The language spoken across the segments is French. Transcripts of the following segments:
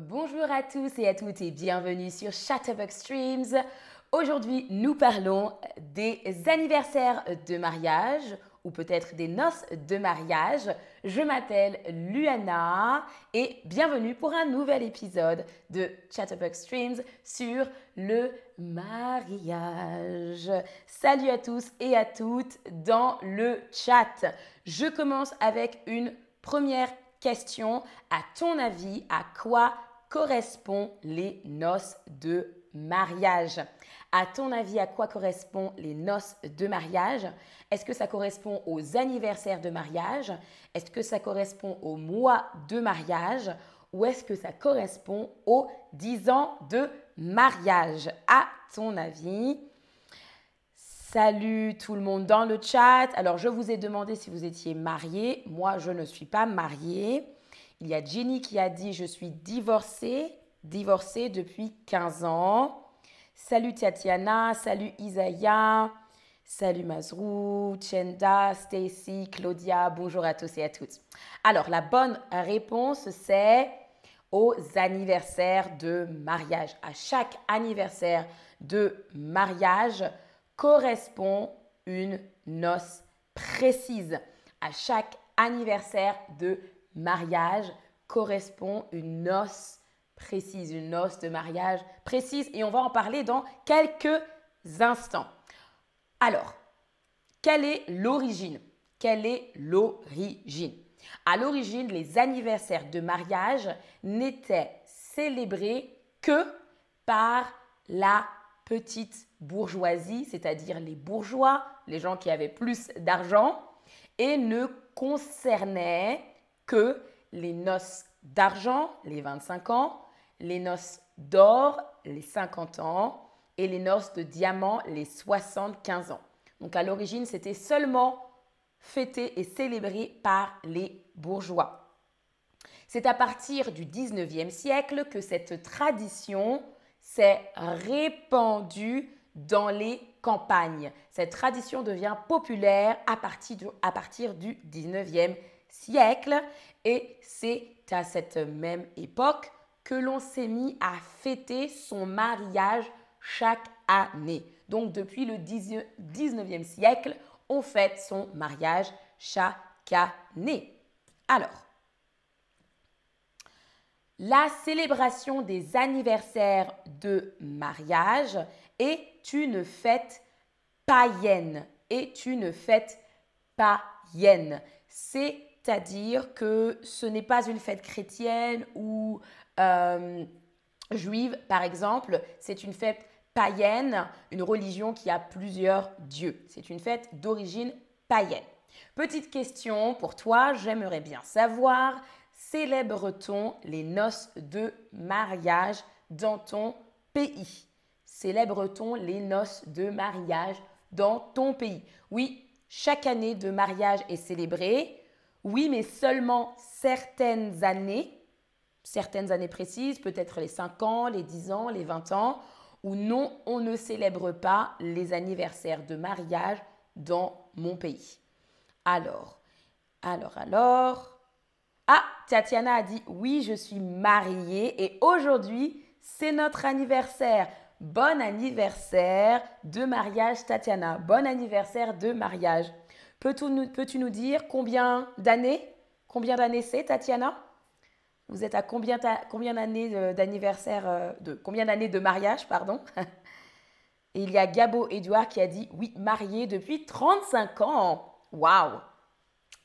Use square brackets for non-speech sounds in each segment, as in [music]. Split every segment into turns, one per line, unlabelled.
Bonjour à tous et à toutes et bienvenue sur Chatterbox Streams. Aujourd'hui, nous parlons des anniversaires de mariage ou peut-être des noces de mariage. Je m'appelle Luana et bienvenue pour un nouvel épisode de Chatterbox Streams sur le mariage. Salut à tous et à toutes dans le chat. Je commence avec une première question. À ton avis, à quoi correspondent les noces de mariage? À ton avis, à quoi correspondent les noces de mariage? Est-ce que ça correspond aux anniversaires de mariage? Est-ce que ça correspond au mois de mariage? Ou est-ce que ça correspond aux 10 ans de mariage? À ton avis Salut tout le monde dans le chat. Alors, je vous ai demandé si vous étiez marié. Moi, je ne suis pas mariée. Il y a Jenny qui a dit Je suis divorcée, divorcée depuis 15 ans. Salut Tatiana, salut Isaiah, salut Mazrou, Chenda, Stacy, Claudia. Bonjour à tous et à toutes. Alors, la bonne réponse, c'est aux anniversaires de mariage. À chaque anniversaire de mariage, correspond une noce précise. À chaque anniversaire de mariage correspond une noce précise, une noce de mariage précise et on va en parler dans quelques instants. Alors, quelle est l'origine? Quelle est l'origine? À l'origine, les anniversaires de mariage n'étaient célébrés que par la petite bourgeoisie, c'est-à-dire les bourgeois, les gens qui avaient plus d'argent, et ne concernaient que les noces d'argent, les 25 ans, les noces d'or, les 50 ans, et les noces de diamant, les 75 ans. Donc à l'origine, c'était seulement fêté et célébré par les bourgeois. C'est à partir du 19e siècle que cette tradition s'est répandue dans les campagnes. Cette tradition devient populaire à partir du, à partir du 19e siècle et c'est à cette même époque que l'on s'est mis à fêter son mariage chaque année. Donc depuis le 19e siècle, on fête son mariage chaque année. Alors, la célébration des anniversaires de mariage est une fête païenne. Est une fête païenne. C'est-à-dire que ce n'est pas une fête chrétienne ou euh, juive, par exemple. C'est une fête païenne, une religion qui a plusieurs dieux. C'est une fête d'origine païenne. Petite question pour toi, j'aimerais bien savoir Célèbre-t-on les noces de mariage dans ton pays? Célèbre-t-on les noces de mariage dans ton pays? Oui, chaque année de mariage est célébrée. Oui, mais seulement certaines années, certaines années précises, peut-être les 5 ans, les 10 ans, les 20 ans, ou non, on ne célèbre pas les anniversaires de mariage dans mon pays. Alors, alors, alors, ah, Tatiana a dit oui, je suis mariée et aujourd'hui, c'est notre anniversaire. Bon anniversaire de mariage, Tatiana. Bon anniversaire de mariage. Peux-tu nous, dire combien d'années Combien d'années c'est, Tatiana? Vous êtes à combien, combien d'années d'anniversaire euh, de combien d'années de mariage, pardon? Et il y a Gabo Edouard qui a dit oui, marié depuis 35 ans. Waouh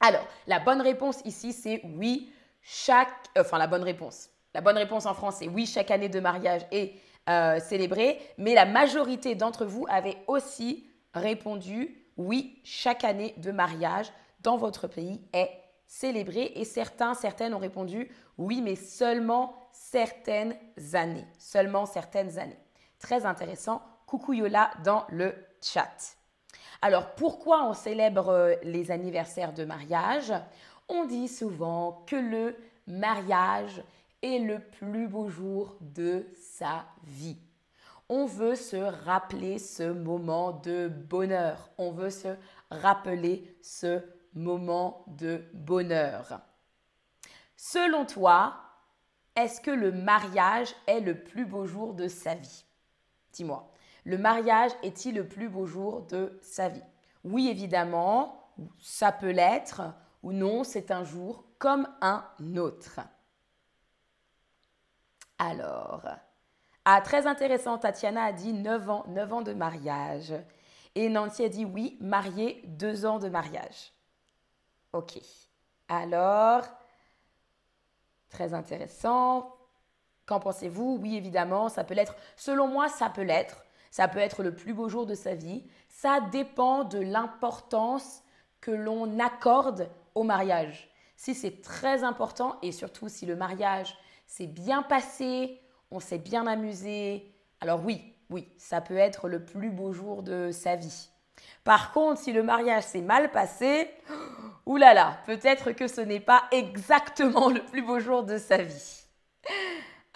alors, la bonne réponse ici, c'est oui, chaque... Euh, enfin, la bonne réponse. La bonne réponse en France, c'est oui, chaque année de mariage est euh, célébrée. Mais la majorité d'entre vous avait aussi répondu oui, chaque année de mariage dans votre pays est célébrée. Et certains, certaines ont répondu oui, mais seulement certaines années. Seulement certaines années. Très intéressant. Coucou Yola dans le chat. Alors pourquoi on célèbre euh, les anniversaires de mariage? On dit souvent que le mariage est le plus beau jour de sa vie. On veut se rappeler ce moment de bonheur. On veut se rappeler ce moment de bonheur. Selon toi, est-ce que le mariage est le plus beau jour de sa vie? Dis-moi, le mariage est-il le plus beau jour de sa vie? Oui, évidemment, ça peut l'être, ou non, c'est un jour comme un autre. Alors, ah, très intéressant, Tatiana a dit 9 ans, 9 ans de mariage. Et Nancy a dit oui, marié, 2 ans de mariage. Ok. Alors, très intéressant. Qu'en pensez-vous? Oui, évidemment, ça peut l'être. Selon moi, ça peut l'être. Ça peut être le plus beau jour de sa vie. Ça dépend de l'importance que l'on accorde au mariage. Si c'est très important et surtout si le mariage s'est bien passé, on s'est bien amusé, alors oui, oui, ça peut être le plus beau jour de sa vie. Par contre, si le mariage s'est mal passé, [gasps] oulala, peut-être que ce n'est pas exactement le plus beau jour de sa vie.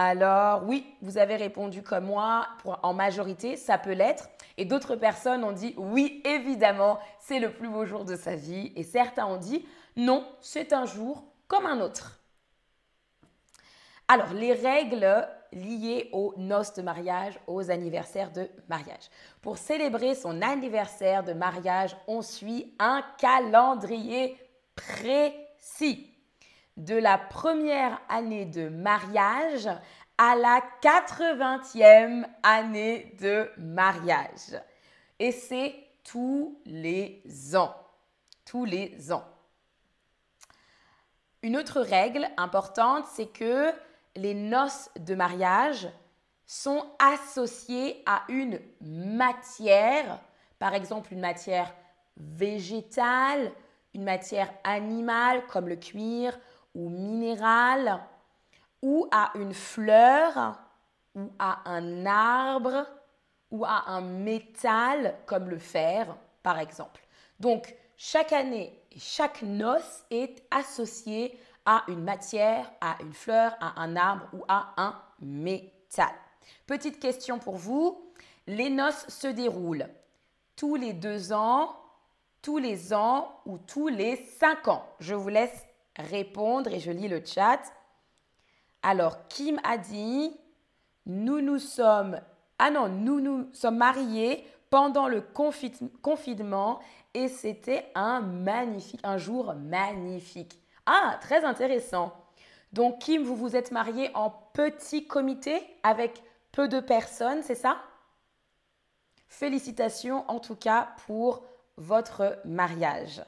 Alors oui, vous avez répondu comme moi, en majorité, ça peut l'être. Et d'autres personnes ont dit oui, évidemment, c'est le plus beau jour de sa vie. Et certains ont dit non, c'est un jour comme un autre. Alors, les règles liées aux noces de mariage, aux anniversaires de mariage. Pour célébrer son anniversaire de mariage, on suit un calendrier précis. De la première année de mariage à la 80e année de mariage. Et c'est tous les ans. Tous les ans. Une autre règle importante, c'est que les noces de mariage sont associées à une matière, par exemple une matière végétale, une matière animale comme le cuir ou minérale, ou à une fleur, ou à un arbre, ou à un métal comme le fer, par exemple. Donc, chaque année chaque noce est associée à une matière, à une fleur, à un arbre ou à un métal. Petite question pour vous. Les noces se déroulent tous les deux ans, tous les ans ou tous les cinq ans Je vous laisse répondre et je lis le chat. Alors, Kim a dit, nous nous sommes, ah non, nous nous sommes mariés pendant le confinement et c'était un magnifique, un jour magnifique. Ah, très intéressant. Donc, Kim, vous vous êtes marié en petit comité avec peu de personnes, c'est ça? Félicitations en tout cas pour votre mariage.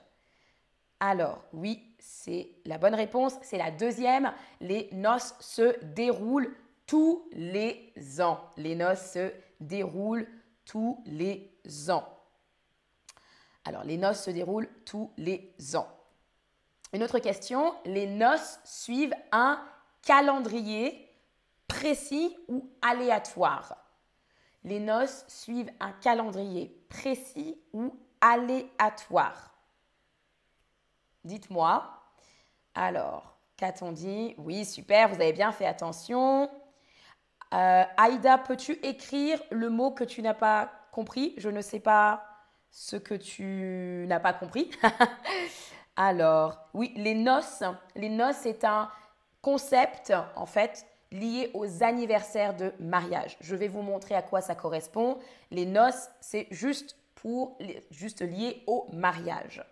Alors, oui, c'est la bonne réponse. C'est la deuxième. Les noces se déroulent tous les ans. Les noces se déroulent tous les ans. Alors, les noces se déroulent tous les ans. Une autre question, les noces suivent un calendrier précis ou aléatoire? Les noces suivent un calendrier précis ou aléatoire? Dites-moi. Alors, qu'a-t-on dit? Oui, super, vous avez bien fait attention. Euh, Aïda, peux-tu écrire le mot que tu n'as pas compris? Je ne sais pas ce que tu n'as pas compris. [laughs] Alors, oui, les noces. Les noces, c'est un concept, en fait, lié aux anniversaires de mariage. Je vais vous montrer à quoi ça correspond. Les noces, c'est juste pour, juste lié au mariage.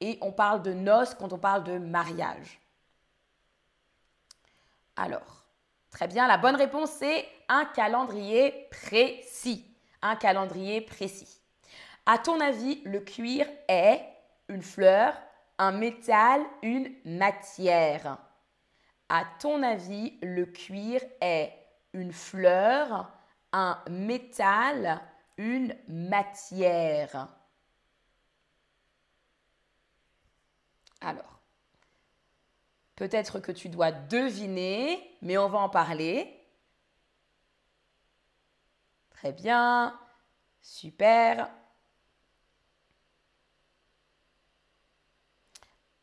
Et on parle de noces quand on parle de mariage. Alors, très bien, la bonne réponse, c'est un calendrier précis. Un calendrier précis. À ton avis, le cuir est une fleur, un métal, une matière? À ton avis, le cuir est une fleur, un métal, une matière? Alors, peut-être que tu dois deviner, mais on va en parler. Très bien, super.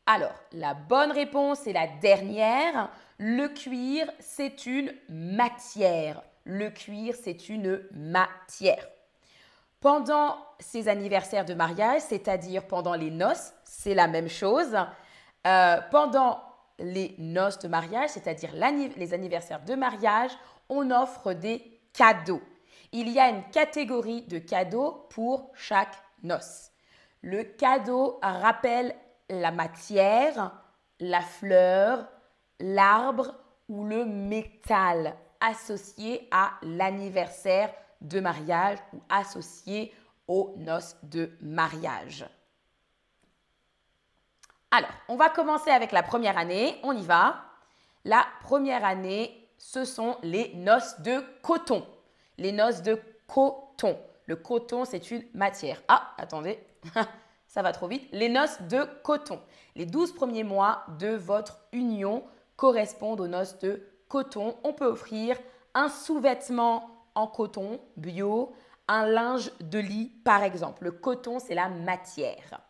Alors, la bonne réponse est la dernière. Le cuir, c'est une matière. Le cuir, c'est une matière. Pendant ces anniversaires de mariage, c'est-à-dire pendant les noces, c'est la même chose. Euh, pendant les noces de mariage, c'est-à-dire les anniversaires de mariage, on offre des cadeaux. Il y a une catégorie de cadeaux pour chaque noce. Le cadeau rappelle la matière, la fleur, l'arbre ou le métal associé à l'anniversaire de mariage ou associé aux noces de mariage. Alors, on va commencer avec la première année. On y va. La première année, ce sont les noces de coton. Les noces de coton. Le coton, c'est une matière. Ah, attendez, [laughs] ça va trop vite. Les noces de coton. Les 12 premiers mois de votre union correspondent aux noces de coton. On peut offrir un sous-vêtement en coton bio, un linge de lit par exemple. Le coton, c'est la matière.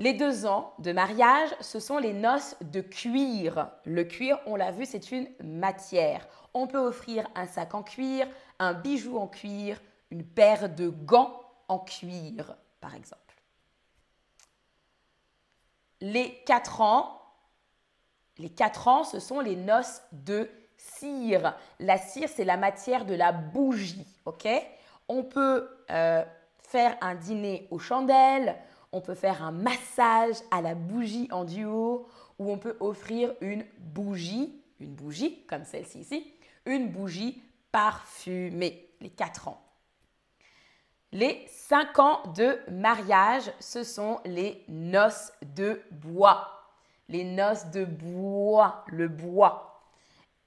Les deux ans de mariage, ce sont les noces de cuir. Le cuir, on l'a vu, c'est une matière. On peut offrir un sac en cuir, un bijou en cuir, une paire de gants en cuir, par exemple. Les quatre ans, les quatre ans, ce sont les noces de cire. La cire, c'est la matière de la bougie, ok? On peut euh, faire un dîner aux chandelles, on peut faire un massage à la bougie en duo ou on peut offrir une bougie, une bougie comme celle-ci ici, une bougie parfumée, les 4 ans. Les 5 ans de mariage, ce sont les noces de bois. Les noces de bois, le bois.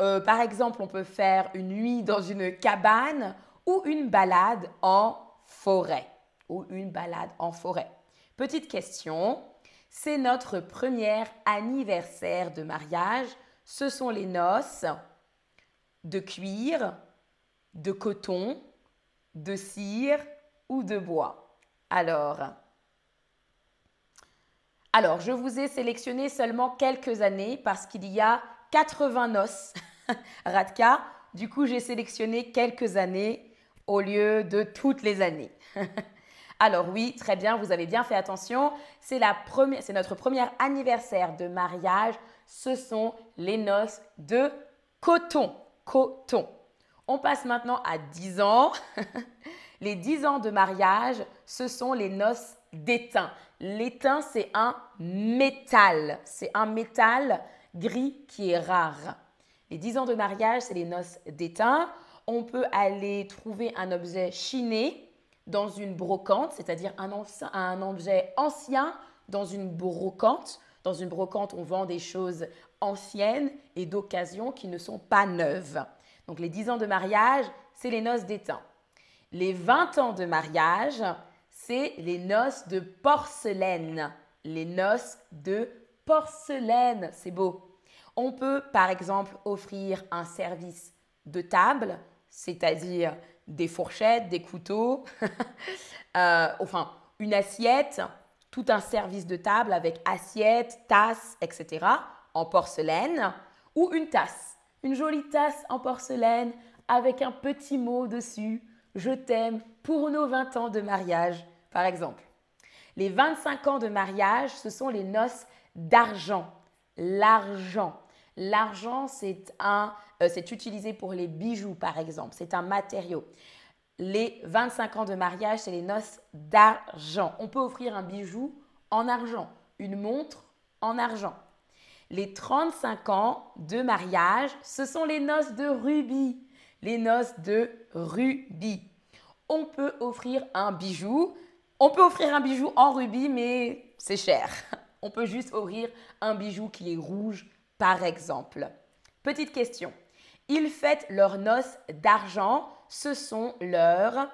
Euh, par exemple, on peut faire une nuit dans une cabane ou une balade en forêt. Ou une balade en forêt. Petite question, c'est notre premier anniversaire de mariage. Ce sont les noces de cuir, de coton, de cire ou de bois. Alors, alors, je vous ai sélectionné seulement quelques années parce qu'il y a 80 noces. [laughs] Radka, du coup, j'ai sélectionné quelques années au lieu de toutes les années. [laughs] Alors oui, très bien, vous avez bien fait attention. C'est notre premier anniversaire de mariage. Ce sont les noces de coton. Coton. On passe maintenant à 10 ans. [laughs] les 10 ans de mariage, ce sont les noces d'étain. L'étain, c'est un métal. C'est un métal gris qui est rare. Les 10 ans de mariage, c'est les noces d'étain. On peut aller trouver un objet chiné dans une brocante, c'est-à-dire un, un objet ancien dans une brocante. Dans une brocante, on vend des choses anciennes et d'occasion qui ne sont pas neuves. Donc les 10 ans de mariage, c'est les noces d'étain. Les 20 ans de mariage, c'est les noces de porcelaine. Les noces de porcelaine, c'est beau. On peut par exemple offrir un service de table, c'est-à-dire des fourchettes, des couteaux, [laughs] euh, enfin une assiette, tout un service de table avec assiette, tasse, etc. en porcelaine, ou une tasse, une jolie tasse en porcelaine avec un petit mot dessus, je t'aime pour nos 20 ans de mariage, par exemple. Les 25 ans de mariage, ce sont les noces d'argent, l'argent. L'argent, c'est un, euh, c'est utilisé pour les bijoux, par exemple. C'est un matériau. Les 25 ans de mariage, c'est les noces d'argent. On peut offrir un bijou en argent, une montre en argent. Les 35 ans de mariage, ce sont les noces de rubis. Les noces de rubis. On peut offrir un bijou. On peut offrir un bijou en rubis, mais c'est cher. [laughs] On peut juste offrir un bijou qui est rouge par exemple. Petite question. Ils fêtent leurs noces d'argent. Ce sont leurs,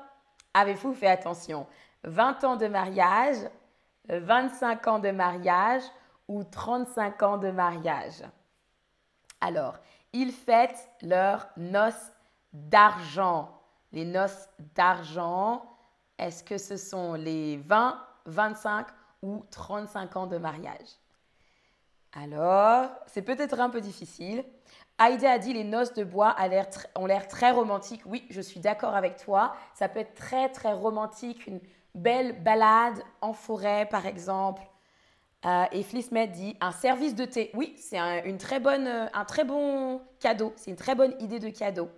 avez-vous fait attention, 20 ans de mariage, 25 ans de mariage ou 35 ans de mariage? Alors, ils fêtent leurs noces d'argent. Les noces d'argent, est-ce que ce sont les 20, 25 ou 35 ans de mariage? Alors, c'est peut-être un peu difficile. Aïda a dit les noces de bois ont l'air très romantiques. Oui, je suis d'accord avec toi. Ça peut être très très romantique, une belle balade en forêt par exemple, Euh, et Flismet dit un service de thé. Oui, c'est un, une très bonne, un très bon cadeau. C'est une très bonne idée de cadeau.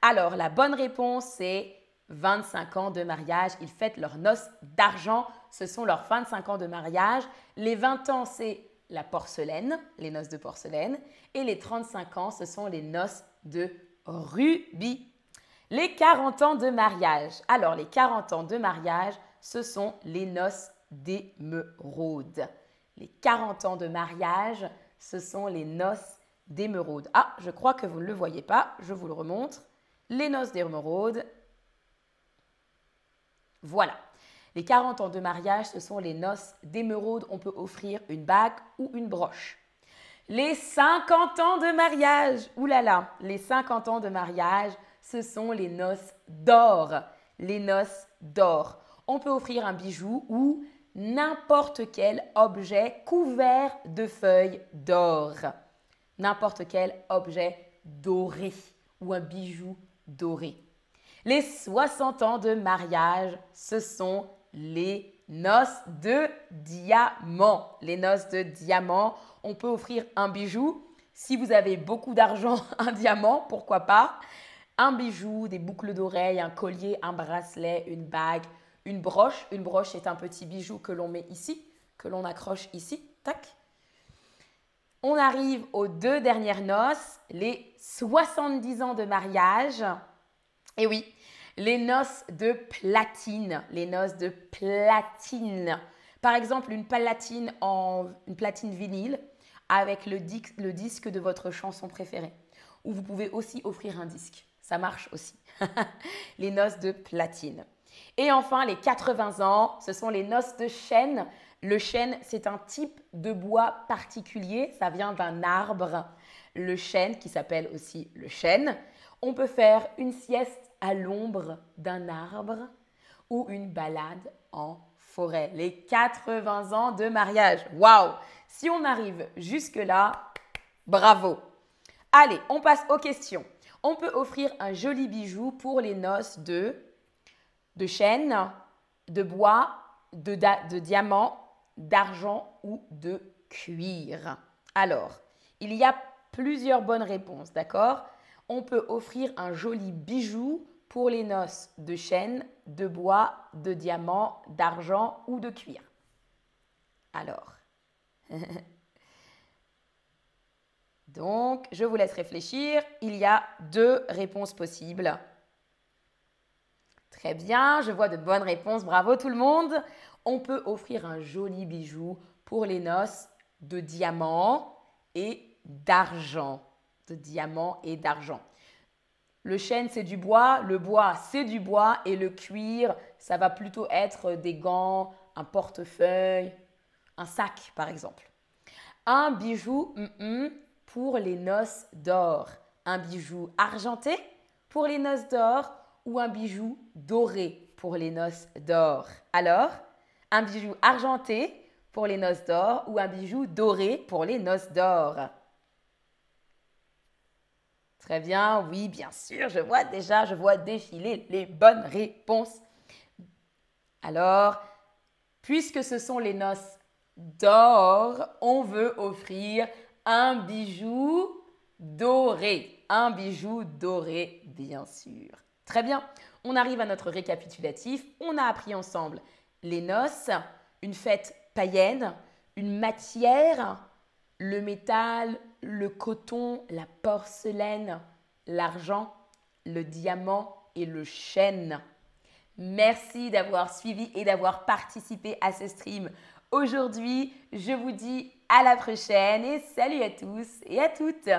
Alors, la bonne réponse, c'est 25 ans de mariage. Ils fêtent leurs noces d'argent. Ce sont leurs 25 ans de mariage. Les 20 ans, c'est la porcelaine, les noces de porcelaine. Et les 35 ans, ce sont les noces de rubis. Les 40 ans de mariage. Alors, les 40 ans de mariage, ce sont les noces d'émeraude. Les 40 ans de mariage, ce sont les noces d'émeraude. Ah, je crois que vous ne le voyez pas, je vous le remontre. Les noces d'émeraude. Voilà. Les 40 ans de mariage, ce sont les noces d'émeraude. On peut offrir une bague ou une broche. Les 50 ans de mariage, oulala, les 50 ans de mariage, ce sont les noces d'or. Les noces d'or. On peut offrir un bijou ou n'importe quel objet couvert de feuilles d'or. N'importe quel objet doré ou un bijou doré. Les 60 ans de mariage, ce sont les noces de diamant. Les noces de diamant, on peut offrir un bijou. Si vous avez beaucoup d'argent, [laughs] un diamant, pourquoi pas? Un bijou, des boucles d'oreilles, un collier, un bracelet, une bague, une broche. Une broche est un petit bijou que l'on met ici, que l'on accroche ici. Tac. On arrive aux deux dernières noces, les 70 ans de mariage. Et oui, les noces de platine. Les noces de platine. Par exemple, une platine en une platine vinyle avec le, le disque de votre chanson préférée. Ou vous pouvez aussi offrir un disque. Ça marche aussi. [laughs] les noces de platine. Et enfin, les 80 ans, ce sont les noces de chêne. Le chêne, c'est un type de bois particulier, ça vient d'un arbre, le chêne qui s'appelle aussi le chêne. On peut faire une sieste à l'ombre d'un arbre ou une balade en forêt. Les 80 ans de mariage. Waouh Si on arrive jusque-là, bravo. Allez, on passe aux questions. On peut offrir un joli bijou pour les noces de de chêne, de bois, de, de diamant, d'argent ou de cuir. Alors, il y a plusieurs bonnes réponses, d'accord? On peut offrir un joli bijou pour les noces de chêne, de bois, de diamant, d'argent ou de cuir. Alors, [laughs] donc, je vous laisse réfléchir. Il y a deux réponses possibles. Très bien, je vois de bonnes réponses. Bravo tout le monde. On peut offrir un joli bijou pour les noces de diamant et d'argent. De diamant et d'argent. Le chêne, c'est du bois, le bois, c'est du bois, et le cuir, ça va plutôt être des gants, un portefeuille, un sac, par exemple. Un bijou pour les noces d'or. Un bijou argenté pour les noces d'or ou un bijou doré pour les noces d'or Alors, un bijou argenté pour les noces d'or ou un bijou doré pour les noces d'or Très bien, oui, bien sûr, je vois déjà, je vois défiler les bonnes réponses. Alors, puisque ce sont les noces d'or, on veut offrir un bijou doré. Un bijou doré, bien sûr. Très bien, on arrive à notre récapitulatif. On a appris ensemble les noces, une fête païenne, une matière, le métal, le coton, la porcelaine, l'argent, le diamant et le chêne. Merci d'avoir suivi et d'avoir participé à ce stream. Aujourd'hui, je vous dis à la prochaine et salut à tous et à toutes.